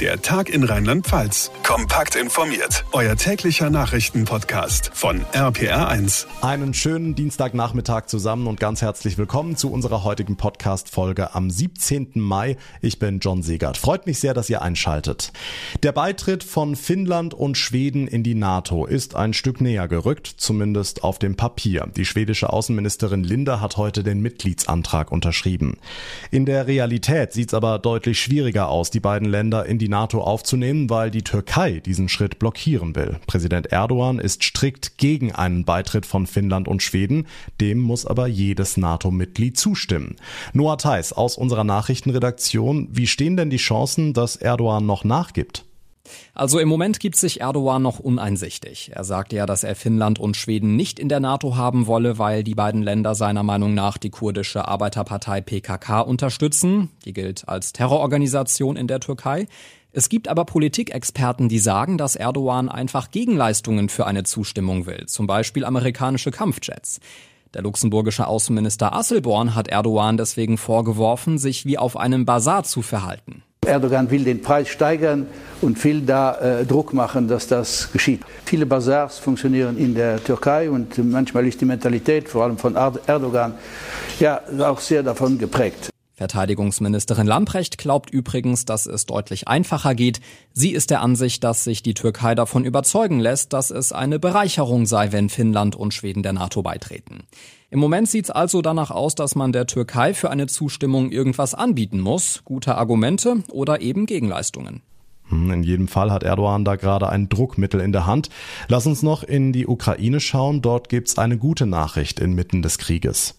Der Tag in Rheinland-Pfalz. Kompakt informiert. Euer täglicher Nachrichtenpodcast von RPR1. Einen schönen Dienstagnachmittag zusammen und ganz herzlich willkommen zu unserer heutigen Podcast-Folge am 17. Mai. Ich bin John Segert. Freut mich sehr, dass ihr einschaltet. Der Beitritt von Finnland und Schweden in die NATO ist ein Stück näher gerückt, zumindest auf dem Papier. Die schwedische Außenministerin Linde hat heute den Mitgliedsantrag unterschrieben. In der Realität sieht es aber deutlich schwieriger aus, die beiden Länder in die die NATO aufzunehmen, weil die Türkei diesen Schritt blockieren will. Präsident Erdogan ist strikt gegen einen Beitritt von Finnland und Schweden. Dem muss aber jedes NATO-Mitglied zustimmen. Noah Theis aus unserer Nachrichtenredaktion. Wie stehen denn die Chancen, dass Erdogan noch nachgibt? Also im Moment gibt sich Erdogan noch uneinsichtig. Er sagte ja, dass er Finnland und Schweden nicht in der NATO haben wolle, weil die beiden Länder seiner Meinung nach die kurdische Arbeiterpartei PKK unterstützen. Die gilt als Terrororganisation in der Türkei. Es gibt aber Politikexperten, die sagen, dass Erdogan einfach Gegenleistungen für eine Zustimmung will, zum Beispiel amerikanische Kampfjets. Der luxemburgische Außenminister Asselborn hat Erdogan deswegen vorgeworfen, sich wie auf einem Bazar zu verhalten. Erdogan will den Preis steigern und will da äh, Druck machen, dass das geschieht. Viele Bazars funktionieren in der Türkei und manchmal ist die Mentalität, vor allem von Erdogan, ja auch sehr davon geprägt. Verteidigungsministerin Lamprecht glaubt übrigens, dass es deutlich einfacher geht. Sie ist der Ansicht, dass sich die Türkei davon überzeugen lässt, dass es eine Bereicherung sei, wenn Finnland und Schweden der NATO beitreten. Im Moment sieht es also danach aus, dass man der Türkei für eine Zustimmung irgendwas anbieten muss, gute Argumente oder eben Gegenleistungen. Hm, in jedem Fall hat Erdogan da gerade ein Druckmittel in der Hand. Lass uns noch in die Ukraine schauen. Dort gibt's eine gute Nachricht inmitten des Krieges.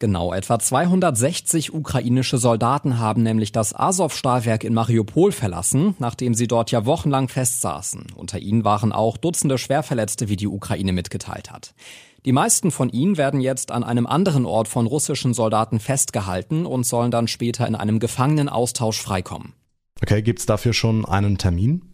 Genau, etwa 260 ukrainische Soldaten haben nämlich das Azov-Stahlwerk in Mariupol verlassen, nachdem sie dort ja wochenlang festsaßen. Unter ihnen waren auch Dutzende Schwerverletzte, wie die Ukraine mitgeteilt hat. Die meisten von ihnen werden jetzt an einem anderen Ort von russischen Soldaten festgehalten und sollen dann später in einem Gefangenenaustausch freikommen. Okay, gibt's dafür schon einen Termin?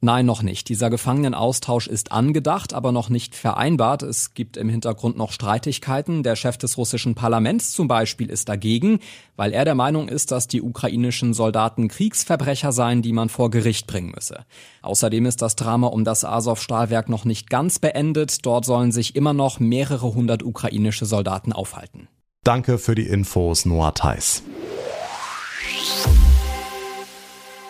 Nein, noch nicht. Dieser Gefangenenaustausch ist angedacht, aber noch nicht vereinbart. Es gibt im Hintergrund noch Streitigkeiten. Der Chef des russischen Parlaments zum Beispiel ist dagegen, weil er der Meinung ist, dass die ukrainischen Soldaten Kriegsverbrecher seien, die man vor Gericht bringen müsse. Außerdem ist das Drama um das Azov-Stahlwerk noch nicht ganz beendet. Dort sollen sich immer noch mehrere hundert ukrainische Soldaten aufhalten. Danke für die Infos, Noah Theis.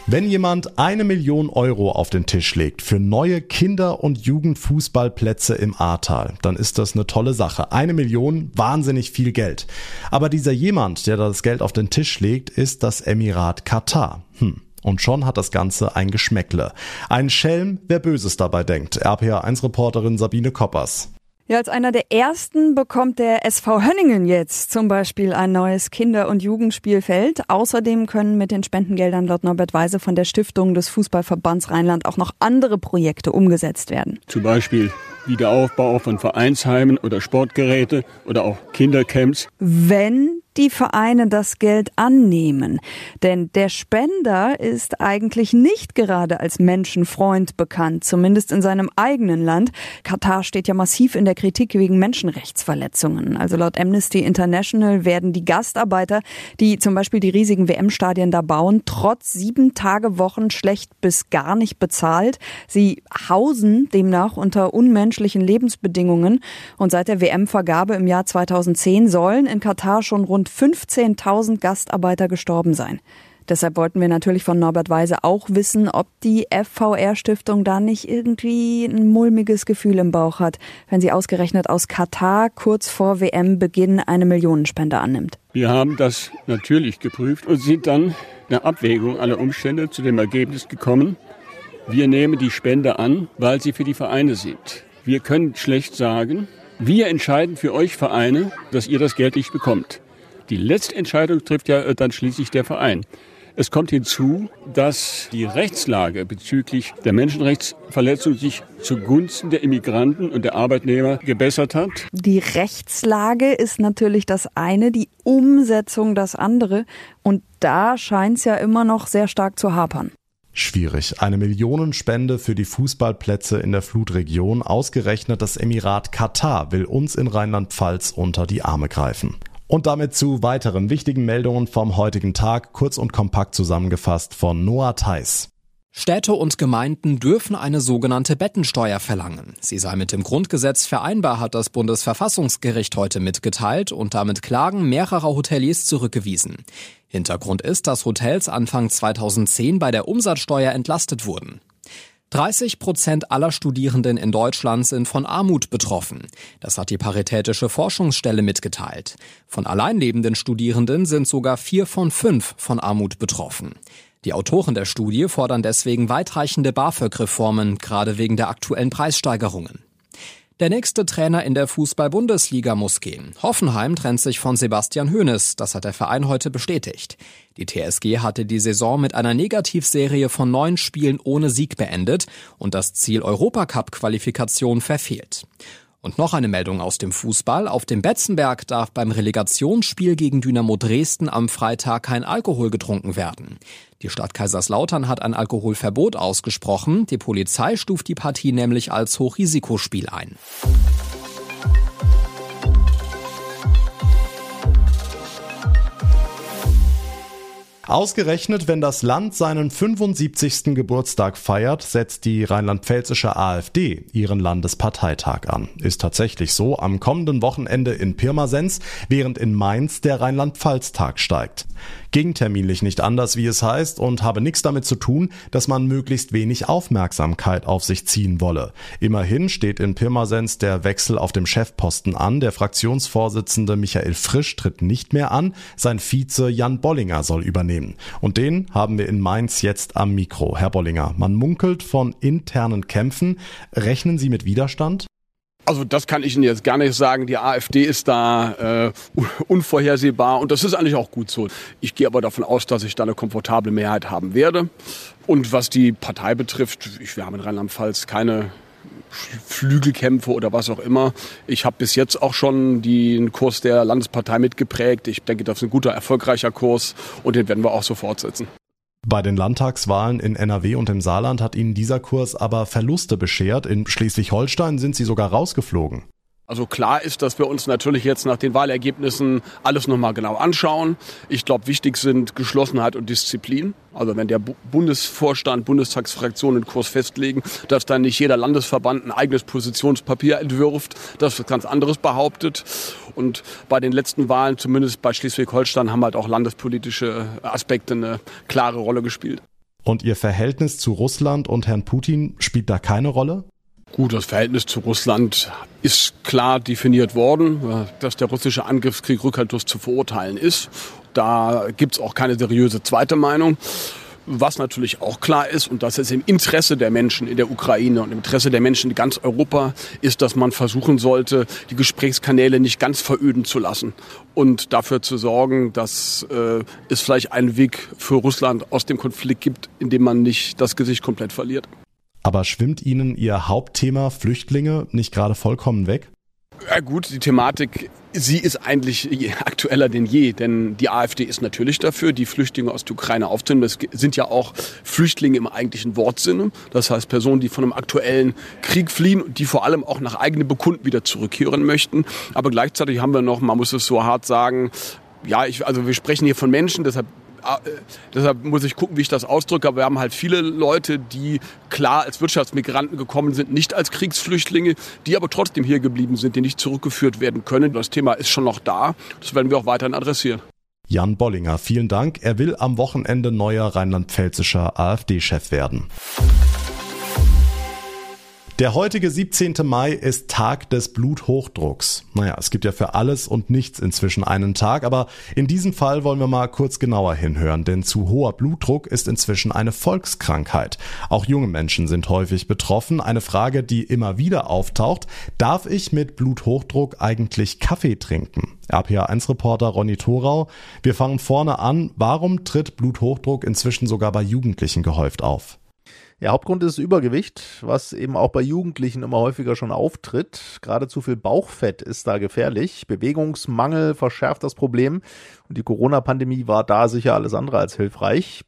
Wenn jemand eine Million Euro auf den Tisch legt für neue Kinder- und Jugendfußballplätze im Ahrtal, dann ist das eine tolle Sache. Eine Million, wahnsinnig viel Geld. Aber dieser jemand, der das Geld auf den Tisch legt, ist das Emirat Katar. Hm. Und schon hat das Ganze ein Geschmäckle. Ein Schelm, wer Böses dabei denkt. RPA1-Reporterin Sabine Koppers. Ja, als einer der ersten bekommt der SV Hönningen jetzt zum Beispiel ein neues Kinder- und Jugendspielfeld. Außerdem können mit den Spendengeldern laut Norbert Weise von der Stiftung des Fußballverbands Rheinland auch noch andere Projekte umgesetzt werden. Zum Beispiel Wiederaufbau von Vereinsheimen oder Sportgeräte oder auch Kindercamps. Wenn die Vereine das Geld annehmen. Denn der Spender ist eigentlich nicht gerade als Menschenfreund bekannt, zumindest in seinem eigenen Land. Katar steht ja massiv in der Kritik wegen Menschenrechtsverletzungen. Also laut Amnesty International werden die Gastarbeiter, die zum Beispiel die riesigen WM-Stadien da bauen, trotz sieben Tage Wochen schlecht bis gar nicht bezahlt. Sie hausen demnach unter unmenschlichen Lebensbedingungen und seit der WM-Vergabe im Jahr 2010 sollen in Katar schon rund rund 15.000 Gastarbeiter gestorben sein. Deshalb wollten wir natürlich von Norbert Weise auch wissen, ob die FVR-Stiftung da nicht irgendwie ein mulmiges Gefühl im Bauch hat, wenn sie ausgerechnet aus Katar kurz vor WM-Beginn eine Millionenspende annimmt. Wir haben das natürlich geprüft und sind dann nach Abwägung aller Umstände zu dem Ergebnis gekommen, wir nehmen die Spende an, weil sie für die Vereine sind. Wir können schlecht sagen, wir entscheiden für euch Vereine, dass ihr das Geld nicht bekommt. Die letzte Entscheidung trifft ja äh, dann schließlich der Verein. Es kommt hinzu, dass die Rechtslage bezüglich der Menschenrechtsverletzung sich zugunsten der Immigranten und der Arbeitnehmer gebessert hat. Die Rechtslage ist natürlich das eine, die Umsetzung das andere. Und da scheint es ja immer noch sehr stark zu hapern. Schwierig. Eine Millionenspende für die Fußballplätze in der Flutregion. Ausgerechnet das Emirat Katar will uns in Rheinland-Pfalz unter die Arme greifen. Und damit zu weiteren wichtigen Meldungen vom heutigen Tag, kurz und kompakt zusammengefasst von Noah Theis. Städte und Gemeinden dürfen eine sogenannte Bettensteuer verlangen. Sie sei mit dem Grundgesetz vereinbar, hat das Bundesverfassungsgericht heute mitgeteilt und damit Klagen mehrerer Hoteliers zurückgewiesen. Hintergrund ist, dass Hotels Anfang 2010 bei der Umsatzsteuer entlastet wurden. 30 Prozent aller Studierenden in Deutschland sind von Armut betroffen. Das hat die Paritätische Forschungsstelle mitgeteilt. Von alleinlebenden Studierenden sind sogar vier von fünf von Armut betroffen. Die Autoren der Studie fordern deswegen weitreichende BAföG-Reformen, gerade wegen der aktuellen Preissteigerungen. Der nächste Trainer in der Fußball-Bundesliga muss gehen. Hoffenheim trennt sich von Sebastian Hoeneß, das hat der Verein heute bestätigt. Die TSG hatte die Saison mit einer Negativserie von neun Spielen ohne Sieg beendet und das Ziel Europacup-Qualifikation verfehlt. Und noch eine Meldung aus dem Fußball. Auf dem Betzenberg darf beim Relegationsspiel gegen Dynamo Dresden am Freitag kein Alkohol getrunken werden. Die Stadt Kaiserslautern hat ein Alkoholverbot ausgesprochen. Die Polizei stuft die Partie nämlich als Hochrisikospiel ein. Ausgerechnet, wenn das Land seinen 75. Geburtstag feiert, setzt die rheinland-pfälzische AfD ihren Landesparteitag an. Ist tatsächlich so am kommenden Wochenende in Pirmasens, während in Mainz der Rheinland-Pfalz-Tag steigt ging terminlich nicht anders, wie es heißt, und habe nichts damit zu tun, dass man möglichst wenig Aufmerksamkeit auf sich ziehen wolle. Immerhin steht in Pirmasens der Wechsel auf dem Chefposten an. Der Fraktionsvorsitzende Michael Frisch tritt nicht mehr an. Sein Vize Jan Bollinger soll übernehmen. Und den haben wir in Mainz jetzt am Mikro. Herr Bollinger, man munkelt von internen Kämpfen. Rechnen Sie mit Widerstand? Also das kann ich Ihnen jetzt gar nicht sagen. Die AfD ist da äh, unvorhersehbar und das ist eigentlich auch gut so. Ich gehe aber davon aus, dass ich da eine komfortable Mehrheit haben werde. Und was die Partei betrifft, ich, wir haben in Rheinland-Pfalz keine Flügelkämpfe oder was auch immer. Ich habe bis jetzt auch schon den Kurs der Landespartei mitgeprägt. Ich denke, das ist ein guter, erfolgreicher Kurs und den werden wir auch so fortsetzen. Bei den Landtagswahlen in NRW und im Saarland hat ihnen dieser Kurs aber Verluste beschert. In Schleswig-Holstein sind sie sogar rausgeflogen. Also klar ist, dass wir uns natürlich jetzt nach den Wahlergebnissen alles nochmal genau anschauen. Ich glaube, wichtig sind Geschlossenheit und Disziplin. Also wenn der Bundesvorstand, Bundestagsfraktionen einen Kurs festlegen, dass dann nicht jeder Landesverband ein eigenes Positionspapier entwirft, das was ganz anderes behauptet. Und bei den letzten Wahlen, zumindest bei Schleswig-Holstein, haben halt auch landespolitische Aspekte eine klare Rolle gespielt. Und Ihr Verhältnis zu Russland und Herrn Putin spielt da keine Rolle? Gut, das Verhältnis zu Russland ist klar definiert worden, dass der russische Angriffskrieg rückhaltlos zu verurteilen ist. Da gibt es auch keine seriöse zweite Meinung. Was natürlich auch klar ist, und das ist im Interesse der Menschen in der Ukraine und im Interesse der Menschen in ganz Europa, ist, dass man versuchen sollte, die Gesprächskanäle nicht ganz veröden zu lassen und dafür zu sorgen, dass äh, es vielleicht einen Weg für Russland aus dem Konflikt gibt, in dem man nicht das Gesicht komplett verliert. Aber schwimmt Ihnen Ihr Hauptthema Flüchtlinge nicht gerade vollkommen weg? Ja gut, die Thematik, sie ist eigentlich aktueller denn je, denn die AfD ist natürlich dafür, die Flüchtlinge aus der Ukraine aufzunehmen. Das sind ja auch Flüchtlinge im eigentlichen Wortsinne. Das heißt Personen, die von einem aktuellen Krieg fliehen und die vor allem auch nach eigenem Bekunden wieder zurückkehren möchten. Aber gleichzeitig haben wir noch, man muss es so hart sagen, ja, ich, also wir sprechen hier von Menschen, deshalb deshalb muss ich gucken, wie ich das ausdrücke. Aber wir haben halt viele Leute, die klar als Wirtschaftsmigranten gekommen sind, nicht als Kriegsflüchtlinge, die aber trotzdem hier geblieben sind, die nicht zurückgeführt werden können. Das Thema ist schon noch da. Das werden wir auch weiterhin adressieren. Jan Bollinger, vielen Dank. Er will am Wochenende neuer rheinland-pfälzischer AfD-Chef werden. Der heutige 17. Mai ist Tag des Bluthochdrucks. Naja, es gibt ja für alles und nichts inzwischen einen Tag, aber in diesem Fall wollen wir mal kurz genauer hinhören, denn zu hoher Blutdruck ist inzwischen eine Volkskrankheit. Auch junge Menschen sind häufig betroffen. Eine Frage, die immer wieder auftaucht, darf ich mit Bluthochdruck eigentlich Kaffee trinken? RPA1-Reporter Ronny Thorau. Wir fangen vorne an. Warum tritt Bluthochdruck inzwischen sogar bei Jugendlichen gehäuft auf? Der Hauptgrund ist Übergewicht, was eben auch bei Jugendlichen immer häufiger schon auftritt. Gerade zu viel Bauchfett ist da gefährlich. Bewegungsmangel verschärft das Problem und die Corona-Pandemie war da sicher alles andere als hilfreich.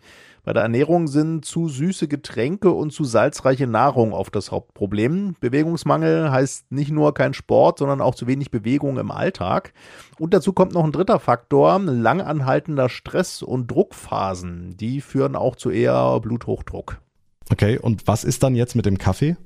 Bei der Ernährung sind zu süße Getränke und zu salzreiche Nahrung oft das Hauptproblem. Bewegungsmangel heißt nicht nur kein Sport, sondern auch zu wenig Bewegung im Alltag. Und dazu kommt noch ein dritter Faktor, langanhaltender Stress und Druckphasen. Die führen auch zu eher Bluthochdruck. Okay, und was ist dann jetzt mit dem Kaffee?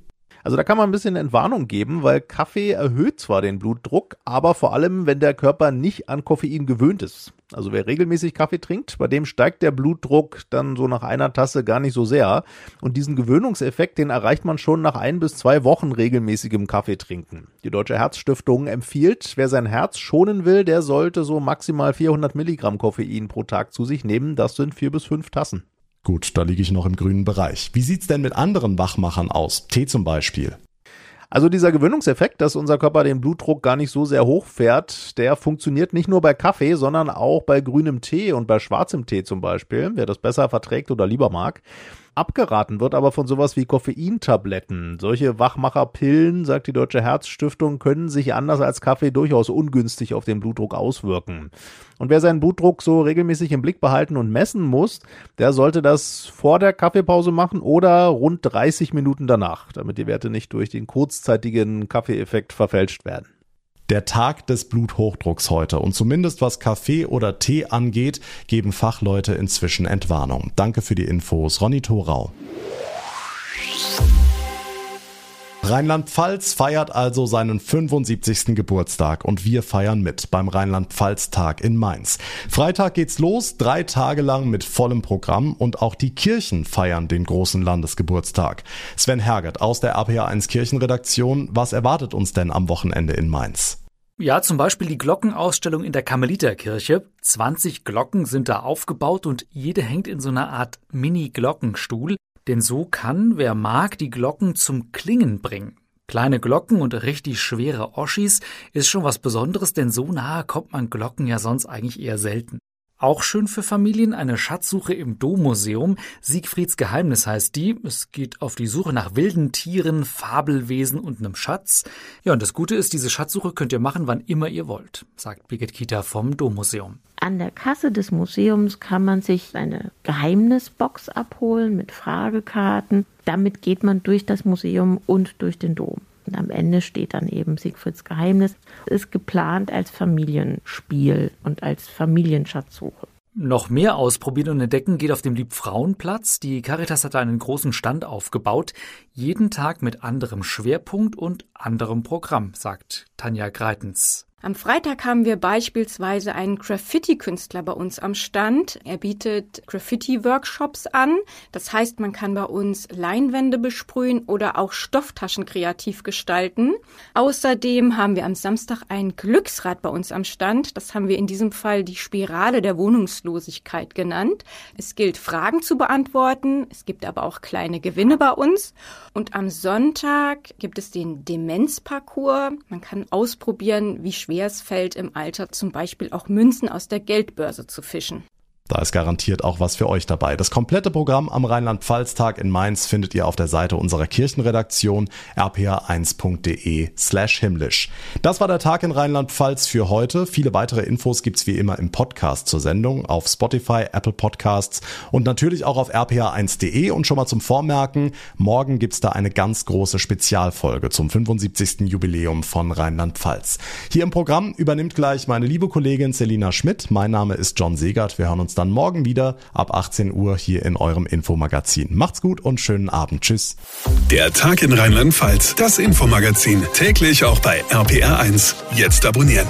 Also da kann man ein bisschen Entwarnung geben, weil Kaffee erhöht zwar den Blutdruck, aber vor allem, wenn der Körper nicht an Koffein gewöhnt ist. Also wer regelmäßig Kaffee trinkt, bei dem steigt der Blutdruck dann so nach einer Tasse gar nicht so sehr. Und diesen Gewöhnungseffekt, den erreicht man schon nach ein bis zwei Wochen regelmäßigem Kaffee trinken. Die Deutsche Herzstiftung empfiehlt, wer sein Herz schonen will, der sollte so maximal 400 Milligramm Koffein pro Tag zu sich nehmen. Das sind vier bis fünf Tassen. Gut, da liege ich noch im grünen Bereich. Wie sieht's denn mit anderen Wachmachern aus? Tee zum Beispiel. Also dieser Gewöhnungseffekt, dass unser Körper den Blutdruck gar nicht so sehr hochfährt, der funktioniert nicht nur bei Kaffee, sondern auch bei grünem Tee und bei schwarzem Tee zum Beispiel, wer das besser verträgt oder lieber mag. Abgeraten wird aber von sowas wie Koffeintabletten. Solche Wachmacherpillen, sagt die Deutsche Herzstiftung, können sich anders als Kaffee durchaus ungünstig auf den Blutdruck auswirken. Und wer seinen Blutdruck so regelmäßig im Blick behalten und messen muss, der sollte das vor der Kaffeepause machen oder rund 30 Minuten danach, damit die Werte nicht durch den kurzzeitigen Kaffeeeffekt verfälscht werden der Tag des Bluthochdrucks heute. Und zumindest was Kaffee oder Tee angeht, geben Fachleute inzwischen Entwarnung. Danke für die Infos, Ronny Thorau. Rheinland-Pfalz feiert also seinen 75. Geburtstag und wir feiern mit beim Rheinland-Pfalz-Tag in Mainz. Freitag geht's los, drei Tage lang mit vollem Programm und auch die Kirchen feiern den großen Landesgeburtstag. Sven Hergert aus der RPA1 Kirchenredaktion, was erwartet uns denn am Wochenende in Mainz? Ja, zum Beispiel die Glockenausstellung in der Karmeliterkirche. 20 Glocken sind da aufgebaut und jede hängt in so einer Art Mini-Glockenstuhl. Denn so kann, wer mag, die Glocken zum Klingen bringen. Kleine Glocken und richtig schwere Oschis ist schon was Besonderes, denn so nahe kommt man Glocken ja sonst eigentlich eher selten. Auch schön für Familien eine Schatzsuche im Dommuseum. Siegfrieds Geheimnis heißt die. Es geht auf die Suche nach wilden Tieren, Fabelwesen und einem Schatz. Ja, und das Gute ist, diese Schatzsuche könnt ihr machen, wann immer ihr wollt, sagt Birgit Kita vom Dommuseum. An der Kasse des Museums kann man sich eine Geheimnisbox abholen mit Fragekarten. Damit geht man durch das Museum und durch den Dom. Und am Ende steht dann eben Siegfrieds Geheimnis. Ist geplant als Familienspiel und als Familienschatzsuche. Noch mehr ausprobieren und entdecken geht auf dem Liebfrauenplatz. Die Caritas hat einen großen Stand aufgebaut, jeden Tag mit anderem Schwerpunkt und anderem Programm, sagt Tanja Greitens. Am Freitag haben wir beispielsweise einen Graffiti-Künstler bei uns am Stand. Er bietet Graffiti-Workshops an. Das heißt, man kann bei uns Leinwände besprühen oder auch Stofftaschen kreativ gestalten. Außerdem haben wir am Samstag ein Glücksrad bei uns am Stand. Das haben wir in diesem Fall die Spirale der Wohnungslosigkeit genannt. Es gilt, Fragen zu beantworten. Es gibt aber auch kleine Gewinne bei uns. Und am Sonntag gibt es den Demenzparcours. Man kann ausprobieren, wie schwer es fällt, im Alter zum Beispiel auch Münzen aus der Geldbörse zu fischen. Da ist garantiert auch was für euch dabei. Das komplette Programm am Rheinland-Pfalz-Tag in Mainz findet ihr auf der Seite unserer Kirchenredaktion rpa1.de slash himmlisch. Das war der Tag in Rheinland-Pfalz für heute. Viele weitere Infos gibt's wie immer im Podcast zur Sendung auf Spotify, Apple Podcasts und natürlich auch auf rpa1.de. Und schon mal zum Vormerken, morgen gibt's da eine ganz große Spezialfolge zum 75. Jubiläum von Rheinland-Pfalz. Hier im Programm übernimmt gleich meine liebe Kollegin Selina Schmidt. Mein Name ist John Segert. Wir hören uns dann morgen wieder ab 18 Uhr hier in eurem Infomagazin. Macht's gut und schönen Abend. Tschüss. Der Tag in Rheinland-Pfalz, das Infomagazin, täglich auch bei RPR1. Jetzt abonnieren.